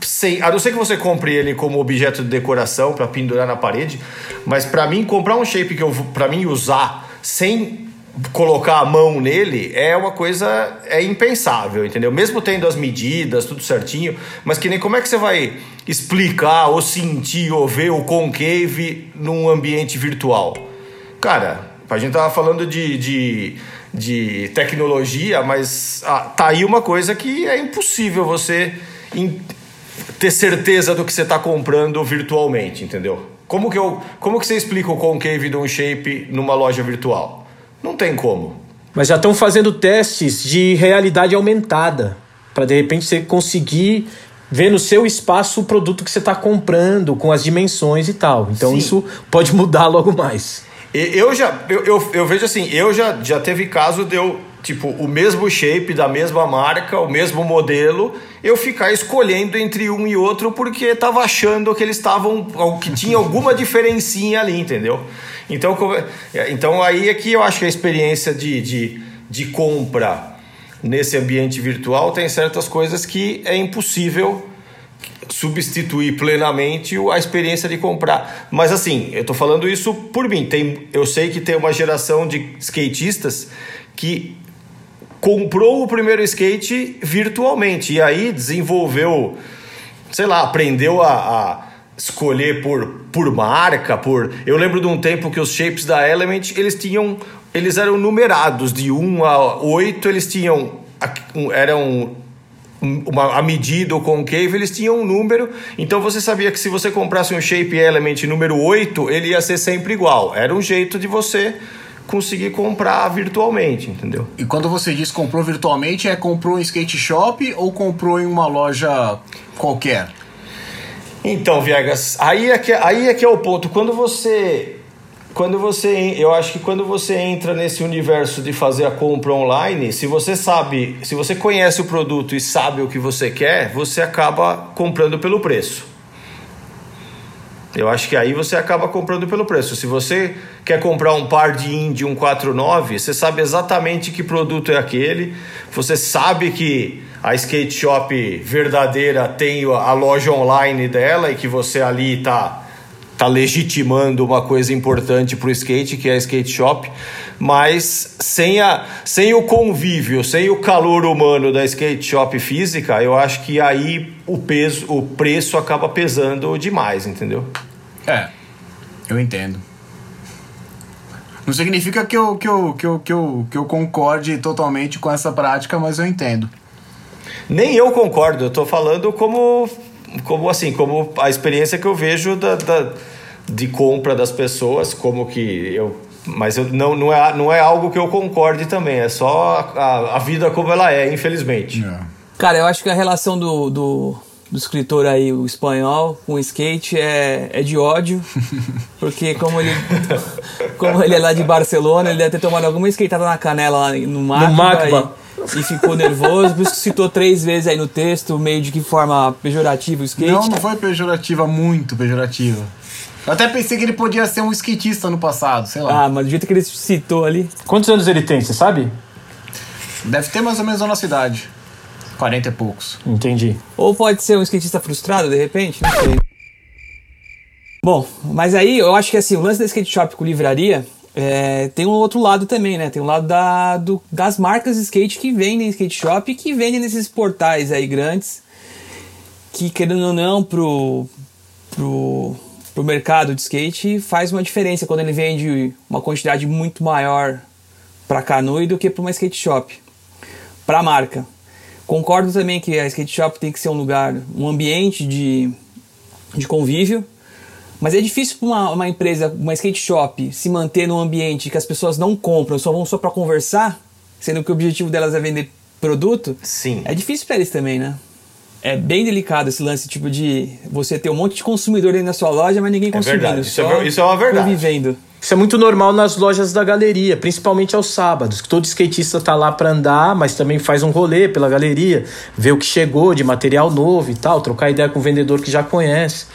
[SPEAKER 2] sem, a não ser que você compre ele como objeto de decoração para pendurar na parede, mas para mim comprar um shape que eu para mim usar sem colocar a mão nele é uma coisa é impensável, entendeu? Mesmo tendo as medidas, tudo certinho, mas que nem como é que você vai explicar ou sentir ou ver o concave num ambiente virtual? Cara, a gente tava falando de, de, de tecnologia, mas ah, tá aí uma coisa que é impossível você in, ter certeza do que você está comprando virtualmente, entendeu? Como que, eu, como que você explica o concave de um shape numa loja virtual? Não tem como.
[SPEAKER 1] Mas já estão fazendo testes de realidade aumentada para de repente você conseguir ver no seu espaço o produto que você está comprando com as dimensões e tal. Então Sim. isso pode mudar logo mais.
[SPEAKER 2] Eu já eu, eu, eu, vejo assim, eu já, já teve caso de eu tipo, o mesmo shape da mesma marca, o mesmo modelo, eu ficar escolhendo entre um e outro porque tava achando que eles estavam que tinha alguma diferencinha ali, entendeu? Então, então aí é que eu acho que a experiência de, de, de compra nesse ambiente virtual tem certas coisas que é impossível substituir plenamente a experiência de comprar. Mas assim, eu estou falando isso por mim. Tem, eu sei que tem uma geração de skatistas que comprou o primeiro skate virtualmente e aí desenvolveu, sei lá, aprendeu a, a escolher por, por marca, por. Eu lembro de um tempo que os shapes da Element eles tinham, eles eram numerados de 1 a 8, eles tinham eram uma, a medida ou concave, eles tinham um número, então você sabia que se você comprasse um Shape Element número 8, ele ia ser sempre igual. Era um jeito de você conseguir comprar virtualmente, entendeu?
[SPEAKER 4] E quando você diz comprou virtualmente, é comprou em skate shop ou comprou em uma loja qualquer?
[SPEAKER 2] Então, Viegas, aí é que, aí é, que é o ponto. Quando você quando você eu acho que quando você entra nesse universo de fazer a compra online se você sabe se você conhece o produto e sabe o que você quer você acaba comprando pelo preço eu acho que aí você acaba comprando pelo preço. Se você quer comprar um par de Indy 149, você sabe exatamente que produto é aquele, você sabe que a skate shop verdadeira tem a loja online dela e que você ali está tá legitimando uma coisa importante para o skate, que é a skate shop, mas sem, a, sem o convívio, sem o calor humano da skate shop física, eu acho que aí o peso, o preço acaba pesando demais, entendeu?
[SPEAKER 4] É, eu entendo. Não significa que eu, que eu, que eu, que eu, que eu concorde totalmente com essa prática, mas eu entendo.
[SPEAKER 2] Nem eu concordo, eu tô falando como, como assim, como a experiência que eu vejo da, da de compra das pessoas, como que eu. Mas eu, não, não, é, não é algo que eu concorde também, é só a, a vida como ela é, infelizmente. É.
[SPEAKER 3] Cara, eu acho que a relação do, do, do escritor aí, o espanhol, com o skate é, é de ódio, *laughs* porque como ele, como ele é lá de Barcelona, ele deve ter tomado alguma skateada na canela lá no Macba e ficou nervoso, por isso que citou três vezes aí no texto, meio de que forma pejorativa o skate.
[SPEAKER 4] Não, não foi pejorativa, muito pejorativa. Eu até pensei que ele podia ser um skatista no passado, sei lá.
[SPEAKER 3] Ah, mas do jeito que ele citou ali.
[SPEAKER 1] Quantos anos ele tem, você sabe?
[SPEAKER 4] Deve ter mais ou menos a nossa idade. 40 e poucos.
[SPEAKER 1] Entendi.
[SPEAKER 3] Ou pode ser um skatista frustrado, de repente, não sei. Bom, mas aí eu acho que assim, o lance da skate shop com livraria é, tem um outro lado também, né? Tem um lado da, do, das marcas de skate que vendem skate shop e que vendem nesses portais aí grandes que, querendo ou não, pro, pro, pro mercado de skate faz uma diferença quando ele vende uma quantidade muito maior para canoe do que para uma skate shop, para marca. Concordo também que a skate shop tem que ser um lugar, um ambiente de, de convívio, mas é difícil para uma, uma, empresa, uma skate shop, se manter num ambiente que as pessoas não compram, só vão só para conversar, sendo que o objetivo delas é vender produto.
[SPEAKER 2] Sim.
[SPEAKER 3] É difícil para eles também, né? É bem delicado esse lance, tipo, de você ter um monte de consumidor dentro da sua loja, mas ninguém é consumindo.
[SPEAKER 2] Verdade. Isso, é, isso é uma verdade.
[SPEAKER 3] Convivendo.
[SPEAKER 1] Isso é muito normal nas lojas da galeria, principalmente aos sábados, que todo skatista tá lá para andar, mas também faz um rolê pela galeria, ver o que chegou de material novo e tal, trocar ideia com o vendedor que já conhece.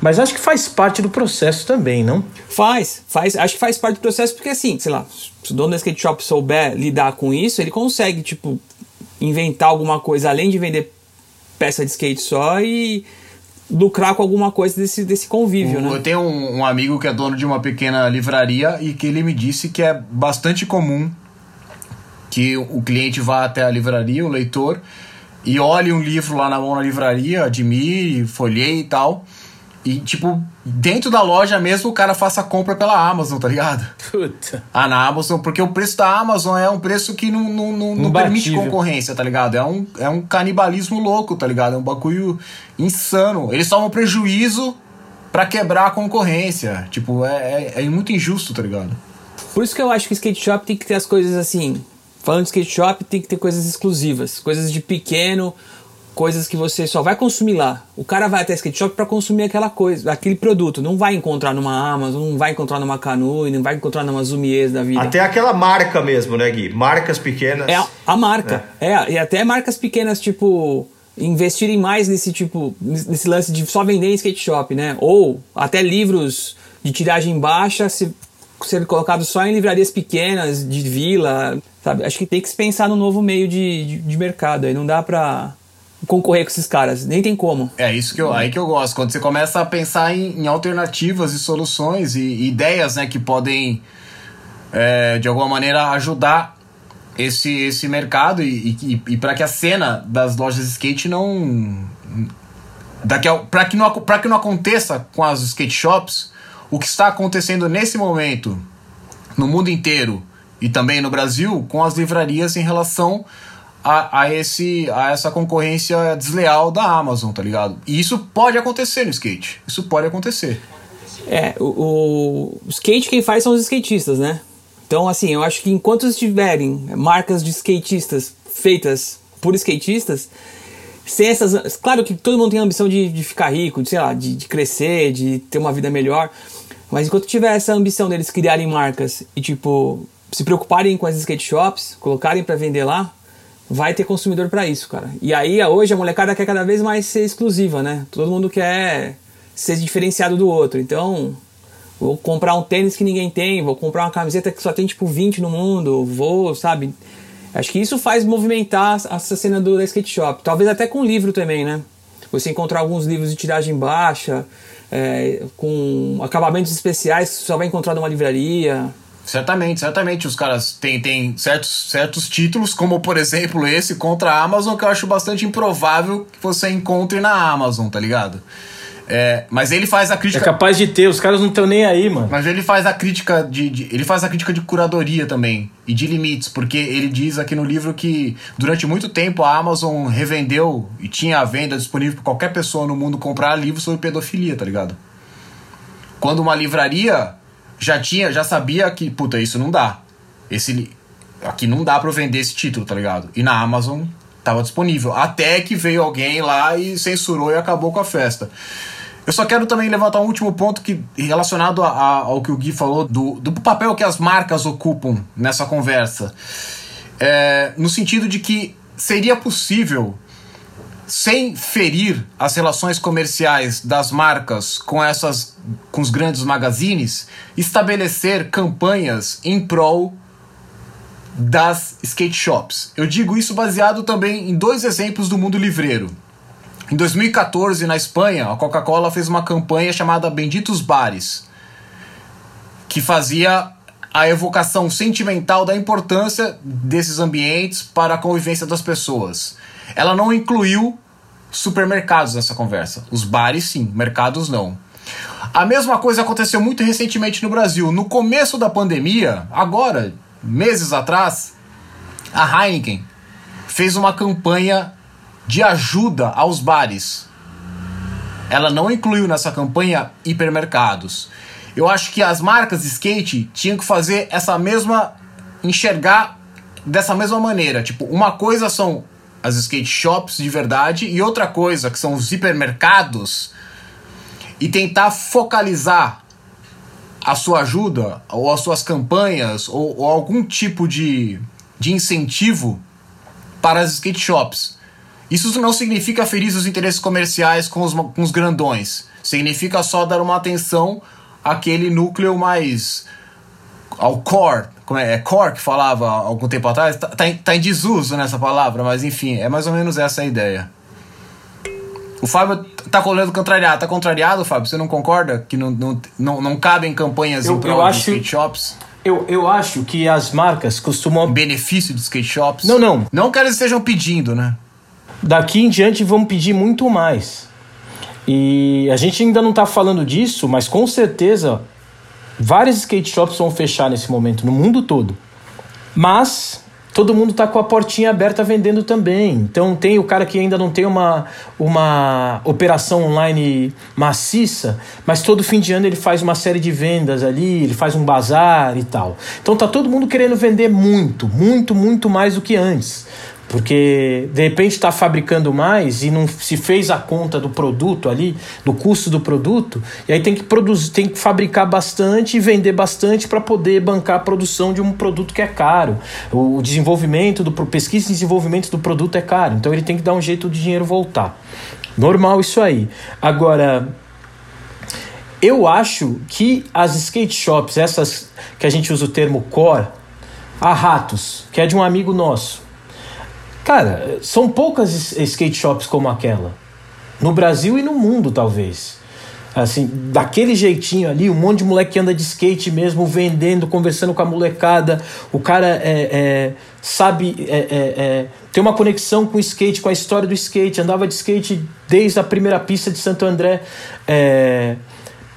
[SPEAKER 1] Mas acho que faz parte do processo também, não?
[SPEAKER 3] Faz, faz. Acho que faz parte do processo porque assim, sei lá, se o dono da skate shop souber lidar com isso, ele consegue, tipo, inventar alguma coisa além de vender peça de skate só e lucrar com alguma coisa desse, desse convívio, né?
[SPEAKER 4] Eu tenho um, um, amigo que é dono de uma pequena livraria e que ele me disse que é bastante comum que o cliente vá até a livraria, o leitor, e olhe um livro lá na mão na livraria, admire, folheie e tal, e, tipo, dentro da loja mesmo o cara faça compra pela Amazon, tá ligado?
[SPEAKER 1] Puta.
[SPEAKER 4] Ah, na Amazon, porque o preço da Amazon é um preço que não, não, não, não permite concorrência, tá ligado? É um, é um canibalismo louco, tá ligado? É um bagulho insano. Eles tomam prejuízo para quebrar a concorrência. Tipo, é, é, é muito injusto, tá ligado?
[SPEAKER 3] Por isso que eu acho que o skate shop tem que ter as coisas assim. Falando de skate shop, tem que ter coisas exclusivas, coisas de pequeno coisas que você só vai consumir lá. O cara vai até skate shop para consumir aquela coisa, aquele produto. Não vai encontrar numa Amazon, não vai encontrar numa Canoe, não vai encontrar numa Zumies da vida.
[SPEAKER 2] Até aquela marca mesmo, né, Gui? Marcas pequenas.
[SPEAKER 3] É a, a marca. É. é. e até marcas pequenas, tipo, investirem mais nesse tipo, nesse lance de só vender em skate shop, né? Ou até livros de tiragem baixa se ser colocado só em livrarias pequenas, de vila, sabe? Acho que tem que se pensar no novo meio de, de, de mercado aí. Não dá pra concorrer com esses caras, nem tem como.
[SPEAKER 4] É isso que eu, aí que eu gosto, quando você começa a pensar em, em alternativas e soluções e, e, ideias, né, que podem é, de alguma maneira ajudar esse, esse mercado e, e, e para que a cena das lojas de skate não daqui para que não que não aconteça com as skate shops o que está acontecendo nesse momento no mundo inteiro e também no Brasil com as livrarias em relação a, a, esse, a essa concorrência desleal da Amazon, tá ligado? E isso pode acontecer no skate. Isso pode acontecer.
[SPEAKER 3] É, o, o, skate quem faz são os skatistas, né? Então, assim, eu acho que enquanto estiverem marcas de skatistas feitas por skatistas, sem essas. Claro que todo mundo tem a ambição de, de ficar rico, de, sei lá, de, de crescer, de ter uma vida melhor. Mas enquanto tiver essa ambição deles criarem marcas e, tipo, se preocuparem com as skate shops, colocarem para vender lá, vai ter consumidor para isso, cara. E aí, hoje, a molecada quer cada vez mais ser exclusiva, né? Todo mundo quer ser diferenciado do outro. Então, vou comprar um tênis que ninguém tem, vou comprar uma camiseta que só tem tipo 20 no mundo, vou, sabe? Acho que isso faz movimentar essa cena do da skate shop. Talvez até com livro também, né? Você encontrar alguns livros de tiragem baixa, é, com acabamentos especiais só vai encontrar numa livraria.
[SPEAKER 4] Certamente, certamente os caras têm, têm certos, certos títulos, como por exemplo esse contra a Amazon, que eu acho bastante improvável que você encontre na Amazon, tá ligado? É, mas ele faz a crítica.
[SPEAKER 1] É capaz de ter, os caras não estão nem aí, mano.
[SPEAKER 4] Mas ele faz a crítica de, de, Ele faz a crítica de curadoria também. E de limites, porque ele diz aqui no livro que durante muito tempo a Amazon revendeu e tinha a venda disponível para qualquer pessoa no mundo comprar livros sobre pedofilia, tá ligado? Quando uma livraria já tinha, já sabia que, puta, isso não dá. Esse aqui não dá para vender esse título, tá ligado? E na Amazon tava disponível. Até que veio alguém lá e censurou e acabou com a festa. Eu só quero também levantar um último ponto que relacionado a, a, ao que o Gui falou do, do papel que as marcas ocupam nessa conversa. É, no sentido de que seria possível sem ferir as relações comerciais das marcas com essas com os grandes magazines, estabelecer campanhas em prol das skate shops. Eu digo isso baseado também em dois exemplos do mundo livreiro. Em 2014, na Espanha, a Coca-Cola fez uma campanha chamada Benditos Bares, que fazia a evocação sentimental da importância desses ambientes para a convivência das pessoas. Ela não incluiu supermercados nessa conversa. Os bares, sim, mercados não. A mesma coisa aconteceu muito recentemente no Brasil. No começo da pandemia, agora, meses atrás, a Heineken fez uma campanha de ajuda aos bares. Ela não incluiu nessa campanha hipermercados. Eu acho que as marcas de skate tinham que fazer essa mesma. enxergar dessa mesma maneira. Tipo, uma coisa são as skate shops de verdade e outra coisa que são os hipermercados e tentar focalizar a sua ajuda ou as suas campanhas ou, ou algum tipo de, de incentivo para as skate shops. Isso não significa ferir os interesses comerciais com os, com os grandões. Significa só dar uma atenção àquele núcleo mais. ao core como é, é que falava algum tempo atrás, tá, tá, em, tá em desuso nessa palavra, mas enfim, é mais ou menos essa a ideia. O Fábio tá colhendo contrariado. Tá contrariado, Fábio? Você não concorda que não, não, não, não cabem campanhas eu, em prol de skate shops?
[SPEAKER 1] Eu, eu acho que as marcas costumam.
[SPEAKER 4] Benefício de skate shops?
[SPEAKER 1] Não, não.
[SPEAKER 4] Não que eles estejam pedindo, né?
[SPEAKER 1] Daqui em diante vão pedir muito mais. E a gente ainda não tá falando disso, mas com certeza Várias skate shops vão fechar nesse momento, no mundo todo. Mas todo mundo está com a portinha aberta vendendo também. Então tem o cara que ainda não tem uma, uma operação online maciça, mas todo fim de ano ele faz uma série de vendas ali, ele faz um bazar e tal. Então tá todo mundo querendo vender muito, muito, muito mais do que antes. Porque de repente está fabricando mais e não se fez a conta do produto ali, do custo do produto, e aí tem que produzir, tem que fabricar bastante e vender bastante para poder bancar a produção de um produto que é caro. O desenvolvimento do pesquisa e desenvolvimento do produto é caro, então ele tem que dar um jeito de dinheiro voltar. Normal isso aí. Agora, eu acho que as skate shops, essas que a gente usa o termo core, a Ratos, que é de um amigo nosso. Cara, são poucas skate shops como aquela. No Brasil e no mundo, talvez. Assim, daquele jeitinho ali, um monte de moleque que anda de skate mesmo, vendendo, conversando com a molecada. O cara é, é sabe, é, é, é, tem uma conexão com o skate, com a história do skate. Andava de skate desde a primeira pista de Santo André. É,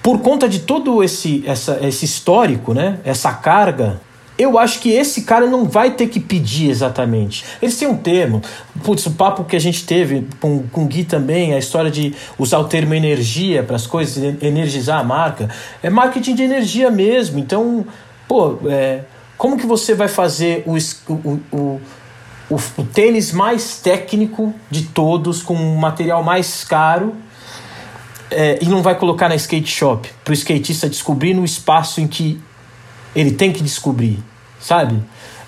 [SPEAKER 1] por conta de todo esse, essa, esse histórico, né? essa carga, eu acho que esse cara não vai ter que pedir exatamente. Eles têm um termo. Putz, o papo que a gente teve com, com o Gui também, a história de usar o termo energia para as coisas, energizar a marca. É marketing de energia mesmo. Então, pô, é, como que você vai fazer o, o, o, o, o tênis mais técnico de todos, com um material mais caro, é, e não vai colocar na skate shop para o skatista descobrir no espaço em que ele tem que descobrir, sabe?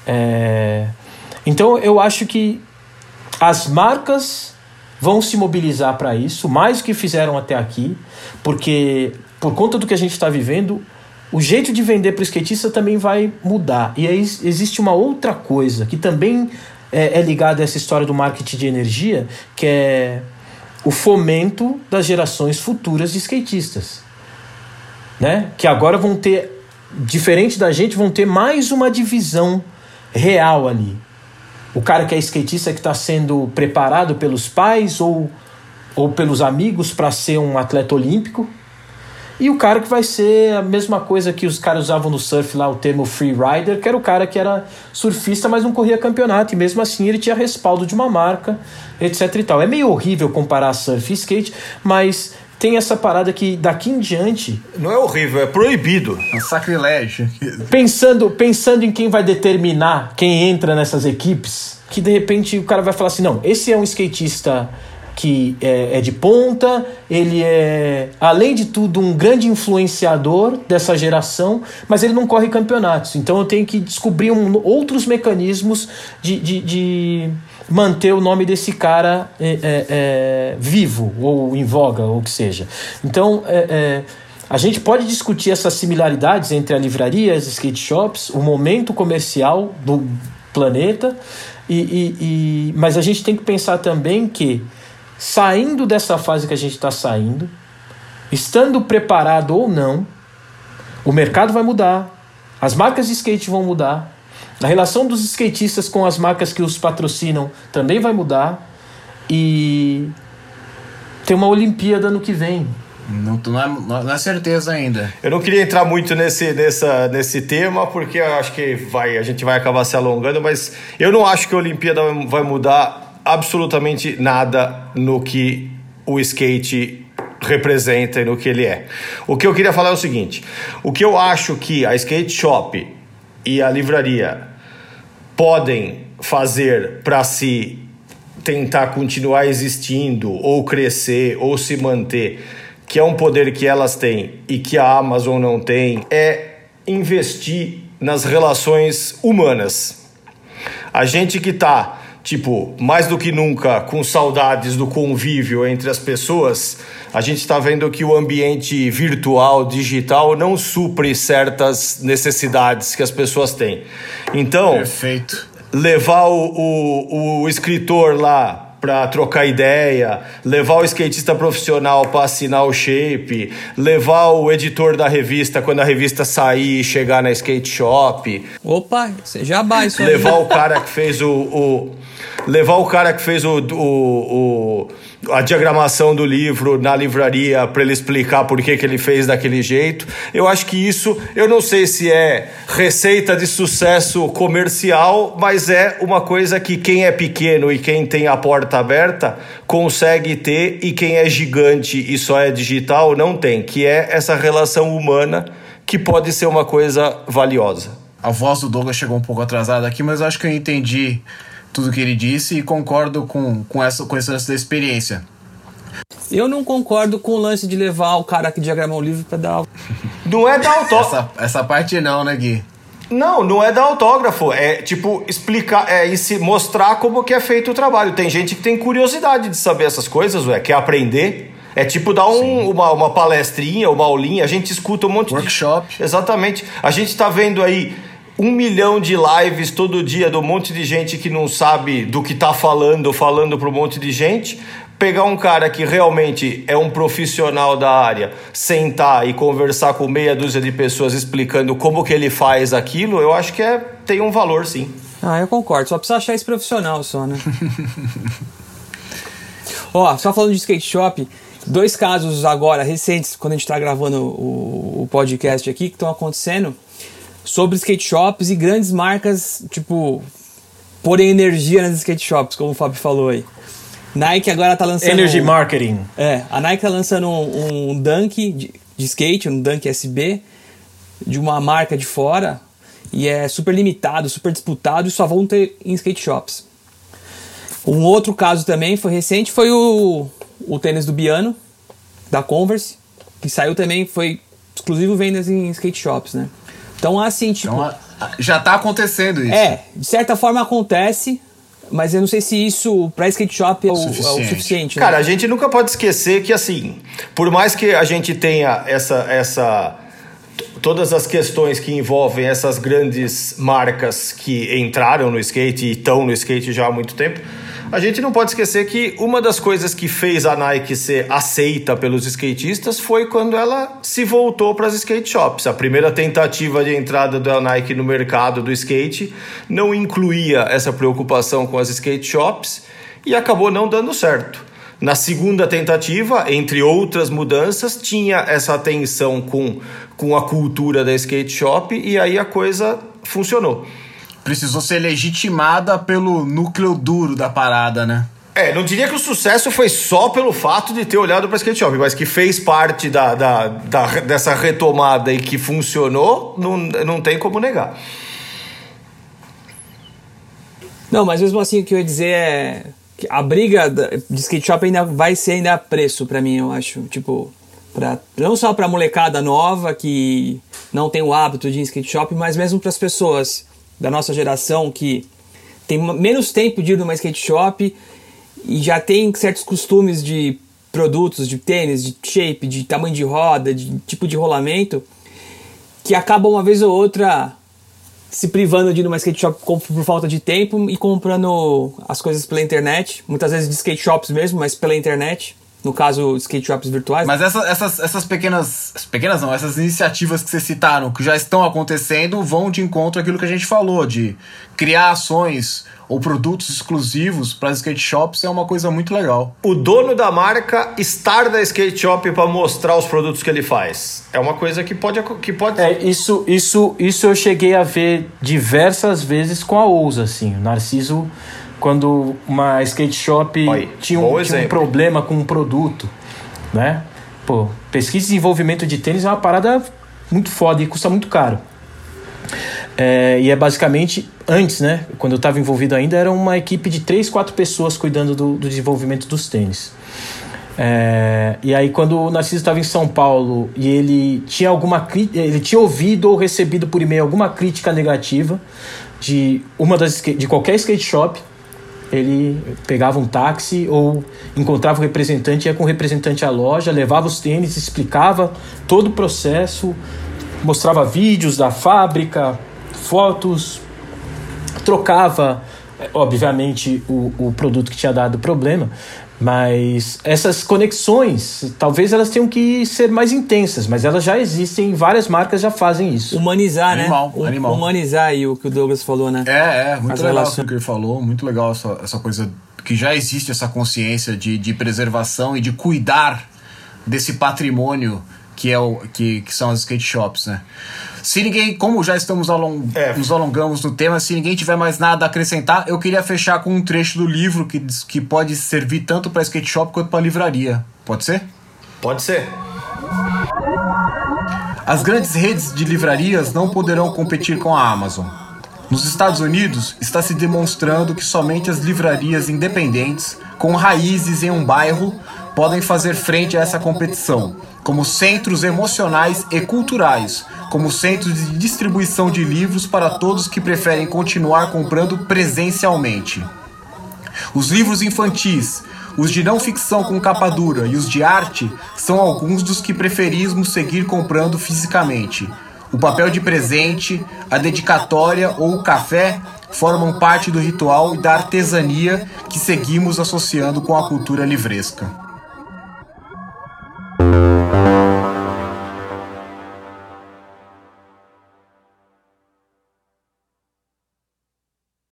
[SPEAKER 1] É... Então eu acho que as marcas vão se mobilizar para isso, mais do que fizeram até aqui, porque por conta do que a gente está vivendo, o jeito de vender para o skatista também vai mudar. E aí existe uma outra coisa que também é, é ligada a essa história do marketing de energia, que é o fomento das gerações futuras de skatistas. Né? Que agora vão ter diferente da gente, vão ter mais uma divisão real ali. O cara que é skatista que está sendo preparado pelos pais ou, ou pelos amigos para ser um atleta olímpico. E o cara que vai ser a mesma coisa que os caras usavam no surf lá, o termo free rider, que era o cara que era surfista, mas não corria campeonato. E mesmo assim ele tinha respaldo de uma marca, etc e tal. É meio horrível comparar surf e skate, mas tem essa parada que daqui em diante.
[SPEAKER 2] Não é horrível, é proibido.
[SPEAKER 4] É um sacrilégio.
[SPEAKER 1] Pensando, pensando em quem vai determinar quem entra nessas equipes, que de repente o cara vai falar assim: não, esse é um skatista que é, é, de ponta, ele é, além de tudo, um grande influenciador dessa geração, mas ele não corre campeonatos. Então eu tenho que descobrir um, outros mecanismos de, de, de, manter o nome desse cara é, é, é vivo, ou em voga, ou o que seja. Então. É, é, a gente pode discutir essas similaridades entre a livraria, as skate shops, o momento comercial do planeta, e, e, e, mas a gente tem que pensar também que saindo dessa fase que a gente está saindo, estando preparado ou não, o mercado vai mudar, as marcas de skate vão mudar, a relação dos skatistas com as marcas que os patrocinam também vai mudar e tem uma Olimpíada no que vem.
[SPEAKER 4] Não, não, é, não é certeza ainda.
[SPEAKER 2] Eu não queria entrar muito nesse, nessa, nesse tema, porque eu acho que vai, a gente vai acabar se alongando, mas eu não acho que a Olimpíada vai mudar absolutamente nada no que o skate representa e no que ele é. O que eu queria falar é o seguinte: o que eu acho que a skate shop e a livraria podem fazer para se tentar continuar existindo ou crescer ou se manter, que é um poder que elas têm e que a Amazon não tem, é investir nas relações humanas. A gente que está tipo, mais do que nunca, com saudades do convívio entre as pessoas, a gente está vendo que o ambiente virtual, digital, não supre certas necessidades que as pessoas têm. Então,
[SPEAKER 4] Perfeito.
[SPEAKER 2] levar o, o, o escritor lá para trocar ideia, levar o skatista profissional para assinar o shape, levar o editor da revista quando a revista sair e chegar na skate shop.
[SPEAKER 3] Opa, você já vai isso
[SPEAKER 2] Levar o cara que fez o, o levar o cara que fez o, o, o a diagramação do livro na livraria para ele explicar por que, que ele fez daquele jeito. Eu acho que isso, eu não sei se é receita de sucesso comercial, mas é uma coisa que quem é pequeno e quem tem a porta aberta consegue ter e quem é gigante e só é digital não tem, que é essa relação humana que pode ser uma coisa valiosa.
[SPEAKER 4] A voz do Douglas chegou um pouco atrasada aqui, mas eu acho que eu entendi tudo que ele disse e concordo com, com, essa, com esse lance da experiência.
[SPEAKER 3] Eu não concordo com o lance de levar o cara que diagramou o livro para dar. *laughs*
[SPEAKER 2] Não é dar autógrafo.
[SPEAKER 4] Essa, essa parte não, né, Gui?
[SPEAKER 2] Não, não é dar autógrafo. É tipo explicar, é se mostrar como que é feito o trabalho. Tem gente que tem curiosidade de saber essas coisas, ué, quer aprender. É tipo dar um, uma, uma palestrinha, uma aulinha. A gente escuta um monte
[SPEAKER 4] Workshop.
[SPEAKER 2] de. Workshop. Exatamente. A gente tá vendo aí um milhão de lives todo dia do monte de gente que não sabe do que tá falando, falando para um monte de gente pegar um cara que realmente é um profissional da área, sentar e conversar com meia dúzia de pessoas explicando como que ele faz aquilo, eu acho que é, tem um valor sim.
[SPEAKER 3] Ah, eu concordo. Só precisa achar esse profissional só, né? *laughs* Ó, só falando de skate shop, dois casos agora recentes, quando a gente está gravando o, o, podcast aqui, que estão acontecendo sobre skate shops e grandes marcas, tipo, porem energia nas skate shops, como o Fábio falou aí. Nike agora tá lançando.
[SPEAKER 1] Energy Marketing.
[SPEAKER 3] É, a Nike tá lançando um, um Dunk de, de, skate, um Dunk SB, de uma marca de fora, e é super limitado, super disputado, e só vão ter em skate shops. Um outro caso também foi recente, foi o, o tênis do Biano, da Converse, que saiu também, foi exclusivo vendas em skate shops, né? Então, assim, tipo. Então,
[SPEAKER 4] já tá acontecendo isso.
[SPEAKER 3] É, de certa forma acontece, mas eu não sei se isso para skate shop é o suficiente. É o suficiente
[SPEAKER 2] né? Cara, a gente nunca pode esquecer que assim, por mais que a gente tenha essa essa todas as questões que envolvem essas grandes marcas que entraram no skate e estão no skate já há muito tempo, a gente não pode esquecer que uma das coisas que fez a Nike ser aceita pelos skatistas foi quando ela se voltou para as skate shops. A primeira tentativa de entrada da Nike no mercado do skate não incluía essa preocupação com as skate shops e acabou não dando certo. Na segunda tentativa, entre outras mudanças, tinha essa atenção com, com a cultura da skate shop e aí a coisa funcionou
[SPEAKER 4] precisou ser legitimada pelo núcleo duro da parada, né?
[SPEAKER 2] É, não diria que o sucesso foi só pelo fato de ter olhado para skate shop, mas que fez parte da, da, da, dessa retomada e que funcionou, não, não tem como negar.
[SPEAKER 3] Não, mas mesmo assim o que eu ia dizer é que a briga de skate shop ainda vai ser ainda preço para mim, eu acho. Tipo, pra, não só para molecada nova que não tem o hábito de ir em skate shop, mas mesmo para as pessoas da nossa geração que tem menos tempo de ir numa skate shop e já tem certos costumes de produtos, de tênis, de shape, de tamanho de roda, de tipo de rolamento, que acabam uma vez ou outra se privando de ir numa skate shop por falta de tempo e comprando as coisas pela internet, muitas vezes de skate shops mesmo, mas pela internet no caso, skate shops virtuais.
[SPEAKER 4] Mas essa, essas, essas pequenas. Pequenas não, essas iniciativas que vocês citaram, que já estão acontecendo, vão de encontro àquilo que a gente falou, de criar ações ou produtos exclusivos para skate shops é uma coisa muito legal.
[SPEAKER 2] O dono da marca estar da skate shop para mostrar os produtos que ele faz. É uma coisa que pode que pode
[SPEAKER 1] É, isso isso isso eu cheguei a ver diversas vezes com a Ousa assim. O Narciso quando uma skate shop Oi, tinha, um, tinha um, problema com um produto, né? Pô, pesquisa e desenvolvimento de tênis é uma parada muito foda e custa muito caro. É, e é basicamente, antes, né? Quando eu estava envolvido ainda, era uma equipe de três, quatro pessoas cuidando do, do desenvolvimento dos tênis. É, e aí quando o Narciso estava em São Paulo e ele tinha alguma ele tinha ouvido ou recebido por e-mail alguma crítica negativa de uma das de qualquer skate shop ele pegava um táxi ou encontrava o representante, ia com o representante à loja, levava os tênis, explicava todo o processo, mostrava vídeos da fábrica, fotos, trocava, obviamente, o, o produto que tinha dado problema, mas essas conexões, talvez elas tenham que ser mais intensas, mas elas já existem, várias marcas já fazem isso.
[SPEAKER 3] Humanizar,
[SPEAKER 4] animal,
[SPEAKER 3] né?
[SPEAKER 4] Animal.
[SPEAKER 3] Humanizar aí o que o Douglas falou, né?
[SPEAKER 4] É, é, muito As legal relações. o que ele falou, muito legal essa, essa coisa que já existe essa consciência de, de preservação e de cuidar desse patrimônio que é o que, que são as skate shops, né? Se ninguém, como já estamos along, é. nos alongamos no tema, se ninguém tiver mais nada a acrescentar, eu queria fechar com um trecho do livro que, que pode servir tanto para skate shop quanto para livraria. Pode ser?
[SPEAKER 2] Pode ser.
[SPEAKER 4] As grandes redes de livrarias não poderão competir com a Amazon. Nos Estados Unidos, está se demonstrando que somente as livrarias independentes, com raízes em um bairro, podem fazer frente a essa competição, como centros emocionais e culturais, como centros de distribuição de livros para todos que preferem continuar comprando presencialmente. Os livros infantis, os de não ficção com capa dura e os de arte são alguns dos que preferimos seguir comprando fisicamente. O papel de presente, a dedicatória ou o café formam parte do ritual e da artesania que seguimos associando com a cultura livresca.